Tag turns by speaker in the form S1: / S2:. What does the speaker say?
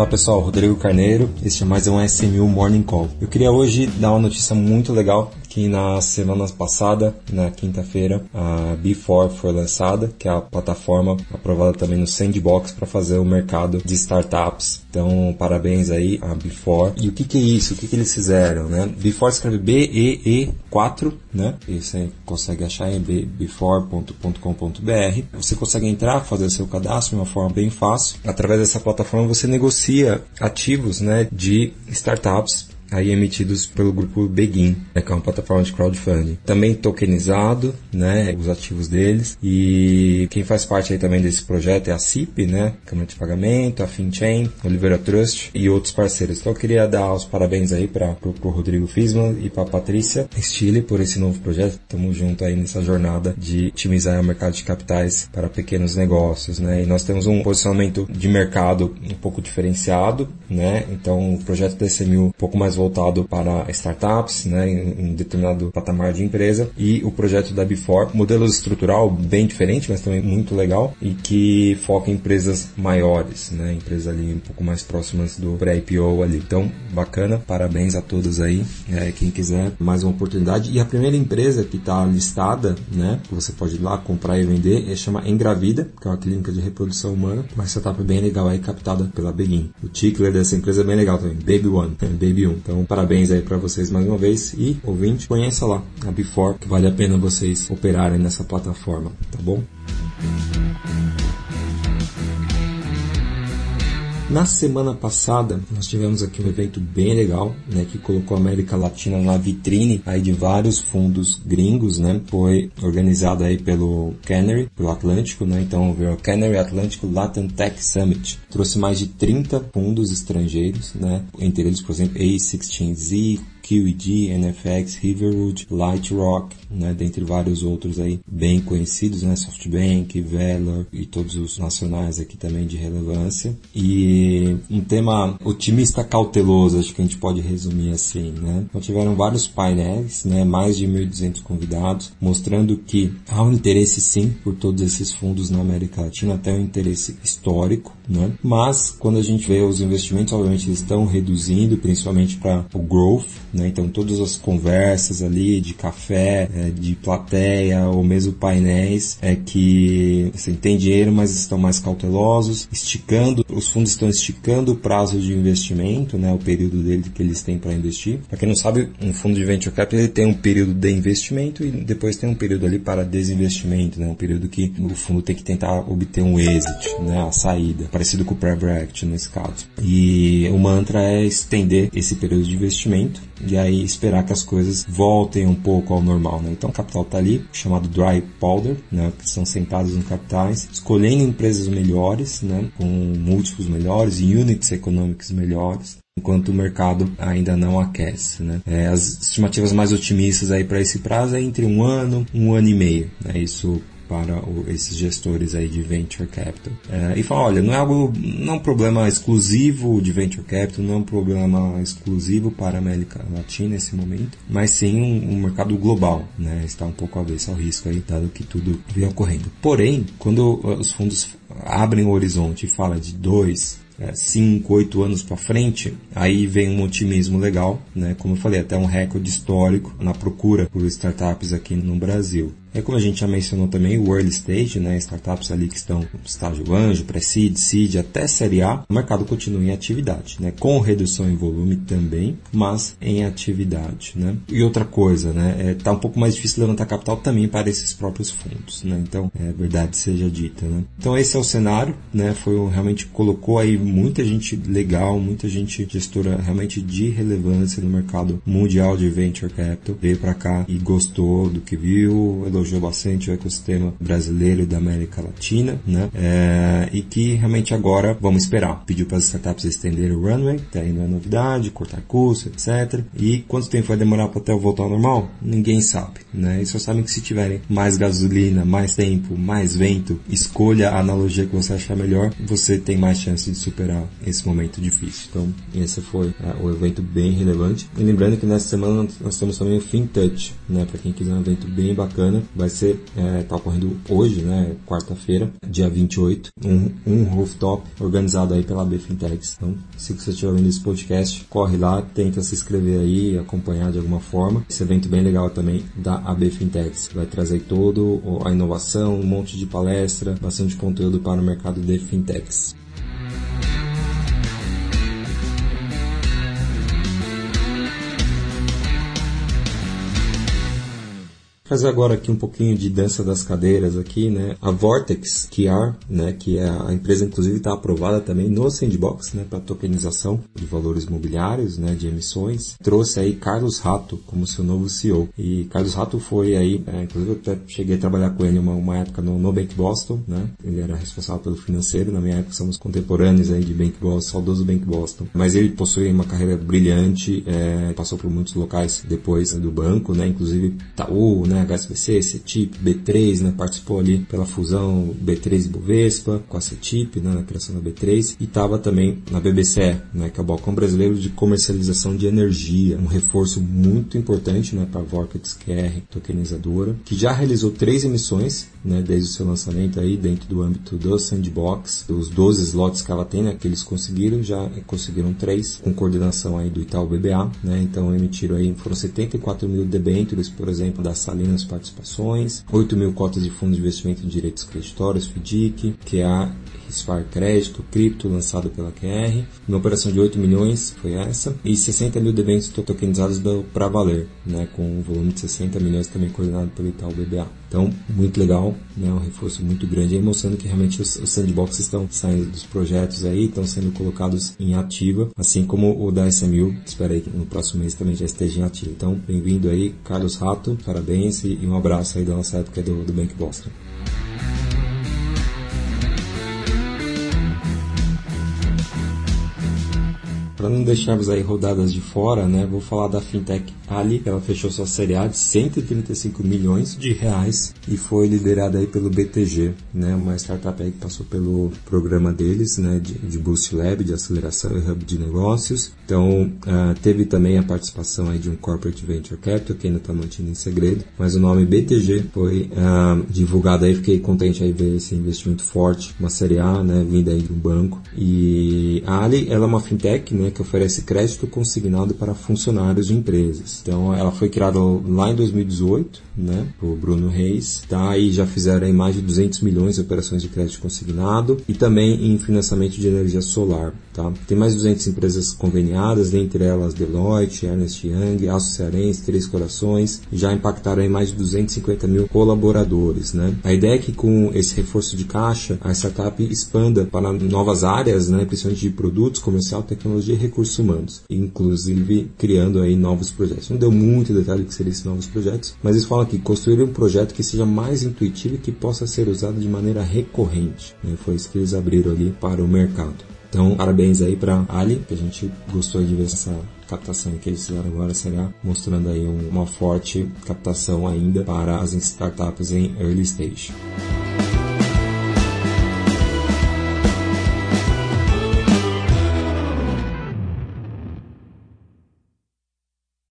S1: Olá pessoal, Rodrigo Carneiro, este é mais um SMU Morning Call. Eu queria hoje dar uma notícia muito legal que na semana passada, na quinta-feira, a B4 foi lançada, que é a plataforma aprovada também no Sandbox para fazer o mercado de startups. Então, parabéns aí a B4. E o que, que é isso? O que, que eles fizeram? Né? B4 escreve B-E-E-4, né? E você consegue achar em b4.com.br. Você consegue entrar, fazer seu cadastro de uma forma bem fácil. Através dessa plataforma você negocia ativos né, de startups aí emitidos pelo grupo Begin, né, que é uma plataforma de crowdfunding. Também tokenizado, né, os ativos deles. E quem faz parte aí também desse projeto é a CIP, né, Câmara de Pagamento, a FinChain, Oliveira Trust e outros parceiros. Então eu queria dar os parabéns aí para o Rodrigo Fisman e para Patrícia Stile por esse novo projeto. Estamos junto aí nessa jornada de otimizar o mercado de capitais para pequenos negócios, né? E nós temos um posicionamento de mercado um pouco diferenciado, né? Então o projeto DCMU um pouco mais voltado para startups, né, em, em determinado patamar de empresa, e o projeto da Before, modelo estrutural bem diferente, mas também muito legal, e que foca em empresas maiores, né, empresas ali um pouco mais próximas do pré-IPO ali. Então, bacana, parabéns a todos aí, é, quem quiser mais uma oportunidade. E a primeira empresa que está listada, né, que você pode ir lá comprar e vender, é chama Engravida, que é uma clínica de reprodução humana, uma startup bem legal aí, captada pela Begin. O ticker dessa empresa é bem legal também, Baby One, Baby 1. Então, parabéns aí para vocês mais uma vez e ouvinte, conheça lá a Before, que vale a pena vocês operarem nessa plataforma, tá bom? Na semana passada, nós tivemos aqui um evento bem legal, né, que colocou a América Latina na vitrine aí de vários fundos gringos, né? Foi organizado aí pelo Canary, pelo Atlântico, né? Então, o Canary Atlântico Latin Tech Summit. Trouxe mais de 30 fundos estrangeiros, né? Entre eles, por exemplo, A16Z, QED, NFX, Riverwood, Lightrock, né, dentre vários outros aí bem conhecidos, né, SoftBank, Valor e todos os nacionais aqui também de relevância. E um tema otimista cauteloso, acho que a gente pode resumir assim, né? Então tiveram vários painéis, né, mais de 1.200 convidados, mostrando que há um interesse sim por todos esses fundos na América Latina, até um interesse histórico, né? Mas quando a gente vê os investimentos, obviamente eles estão reduzindo, principalmente para o growth, né? Então todas as conversas ali de café, é, de plateia ou mesmo painéis é que assim, tem dinheiro, mas estão mais cautelosos, esticando, os fundos estão esticando o prazo de investimento, né? O período dele que eles têm para investir. Para quem não sabe, um fundo de venture capital ele tem um período de investimento e depois tem um período ali para desinvestimento, né? Um período que o fundo tem que tentar obter um exit, né? A saída, parecido com o private nesse caso. E o mantra é estender esse período de investimento e aí esperar que as coisas voltem um pouco ao normal. Né? Então o capital está ali, chamado dry powder, né? que são sentados no capitais, escolhendo empresas melhores, né? com múltiplos melhores units econômicos melhores enquanto o mercado ainda não aquece. Né? É, as estimativas mais otimistas aí para esse prazo é entre um ano, um ano e meio. Né? Isso para o, esses gestores aí de venture capital. É, e fala, olha, não é algo, não é um problema exclusivo de venture capital, não é um problema exclusivo para a América Latina nesse momento, mas sim um, um mercado global, né? Está um pouco avesso ao risco aí, dado que tudo vem ocorrendo. Porém, quando os fundos abrem o horizonte e fala de dois 5, é, 8 anos para frente, aí vem um otimismo legal, né? Como eu falei, até um recorde histórico na procura por startups aqui no Brasil. É como a gente já mencionou também o early stage, né, startups ali que estão no estágio anjo, pré-seed, seed, até série A, o mercado continua em atividade, né, com redução em volume também, mas em atividade, né. E outra coisa, né, é, tá um pouco mais difícil levantar capital também para esses próprios fundos, né, então, é verdade seja dita, né. Então esse é o cenário, né, foi realmente colocou aí muita gente legal, muita gente gestora realmente de relevância no mercado mundial de venture capital, veio para cá e gostou do que viu, elogiou bastante o ecossistema brasileiro e da América Latina, né? É, e que realmente agora vamos esperar. Pediu para as startups estenderem o runway, que aí não é novidade, cortar custos, etc. E quanto tempo vai demorar para até voltar ao normal? Ninguém sabe, né? E só sabem que se tiverem mais gasolina, mais tempo, mais vento, escolha a analogia que você achar melhor, você tem mais chance de superar esse momento difícil. Então, esse foi uh, o evento bem relevante. E lembrando que nessa semana nós temos também o FinTouch, né? Para quem quiser um evento bem bacana, vai ser, é, tá ocorrendo hoje, né, quarta-feira, dia 28, um, um rooftop organizado aí pela B Fintechs. Então, se você estiver ouvindo esse podcast, corre lá, tenta se inscrever aí, acompanhar de alguma forma. Esse evento bem legal também da AB Fintechs. Vai trazer todo a inovação, um monte de palestra, bastante conteúdo para o mercado de fintechs. Fazer agora aqui um pouquinho de dança das cadeiras aqui, né? A Vortex QR, né? Que é a empresa inclusive está aprovada também no Sandbox, né? Para tokenização de valores mobiliários, né? De emissões. Trouxe aí Carlos Rato como seu novo CEO. E Carlos Rato foi aí, é, inclusive eu até cheguei a trabalhar com ele uma, uma época no, no Bank Boston, né? Ele era responsável pelo financeiro. Na minha época somos contemporâneos aí de Bank Boston, saudoso Bank Boston. Mas ele possui uma carreira brilhante, é, passou por muitos locais depois do banco, né? Inclusive Itaú, né? HSBC, CETIP, B3, né, participou ali pela fusão B3 e Bovespa com a CETIP, né, na criação da B3 e estava também na BBCE, né, que é o Balcão Brasileiro de Comercialização de Energia, um reforço muito importante né, para a Vortex QR tokenizadora, que já realizou três emissões né, desde o seu lançamento aí dentro do âmbito do Sandbox, os 12 slots que ela tem, né, que eles conseguiram, já conseguiram três com coordenação aí do Itaú BBA, né, então emitiram aí, foram 74 mil debêntures, por exemplo, da Salinas Participações, 8 mil cotas de fundo de investimento em direitos creditórios, FDIC, que é a Rispar Crédito, Cripto, lançado pela QR. Uma operação de 8 milhões foi essa. E 60 mil debêntures tokenizados para valer, né, com um volume de 60 milhões também coordenado pelo Itaú BBA. Então, muito legal, né, um reforço muito grande aí, mostrando que realmente os, os sandboxes estão saindo dos projetos aí, estão sendo colocados em ativa, assim como o da SMU, espero aí que no próximo mês também já esteja em ativa. Então, bem-vindo aí, Carlos Rato, parabéns e um abraço aí da nossa época do, do Bank Boston. Para não deixarmos aí rodadas de fora, né, vou falar da fintech Ali. Ela fechou sua série A de 135 milhões de reais e foi liderada aí pelo BTG, né, uma startup aí que passou pelo programa deles, né, de, de Boost Lab, de aceleração e hub de negócios. Então, uh, teve também a participação aí de um corporate venture capital que ainda está mantido em segredo, mas o nome BTG foi uh, divulgado aí. Fiquei contente aí ver esse investimento forte, uma série A, né, vinda aí de um banco. E a Ali, ela é uma fintech, né, que oferece crédito consignado para funcionários de empresas. Então, ela foi criada lá em 2018, né, por Bruno Reis, tá? E já fizeram aí mais de 200 milhões de operações de crédito consignado e também em financiamento de energia solar, tá? Tem mais de 200 empresas conveniadas, dentre elas Deloitte, Ernest Young, Aço Cearense, Três Corações, já impactaram aí mais de 250 mil colaboradores, né? A ideia é que com esse reforço de caixa, a startup expanda para novas áreas, né, principalmente de produtos, comercial, tecnologia recursos humanos, inclusive criando aí novos projetos. Não deu muito detalhe que seriam esses novos projetos, mas eles falam que construir um projeto que seja mais intuitivo e que possa ser usado de maneira recorrente. Né? Foi isso que eles abriram ali para o mercado. Então, parabéns aí para Ali, que a gente gostou de ver essa captação que eles fizeram agora será mostrando aí um, uma forte captação ainda para as startups em early stage.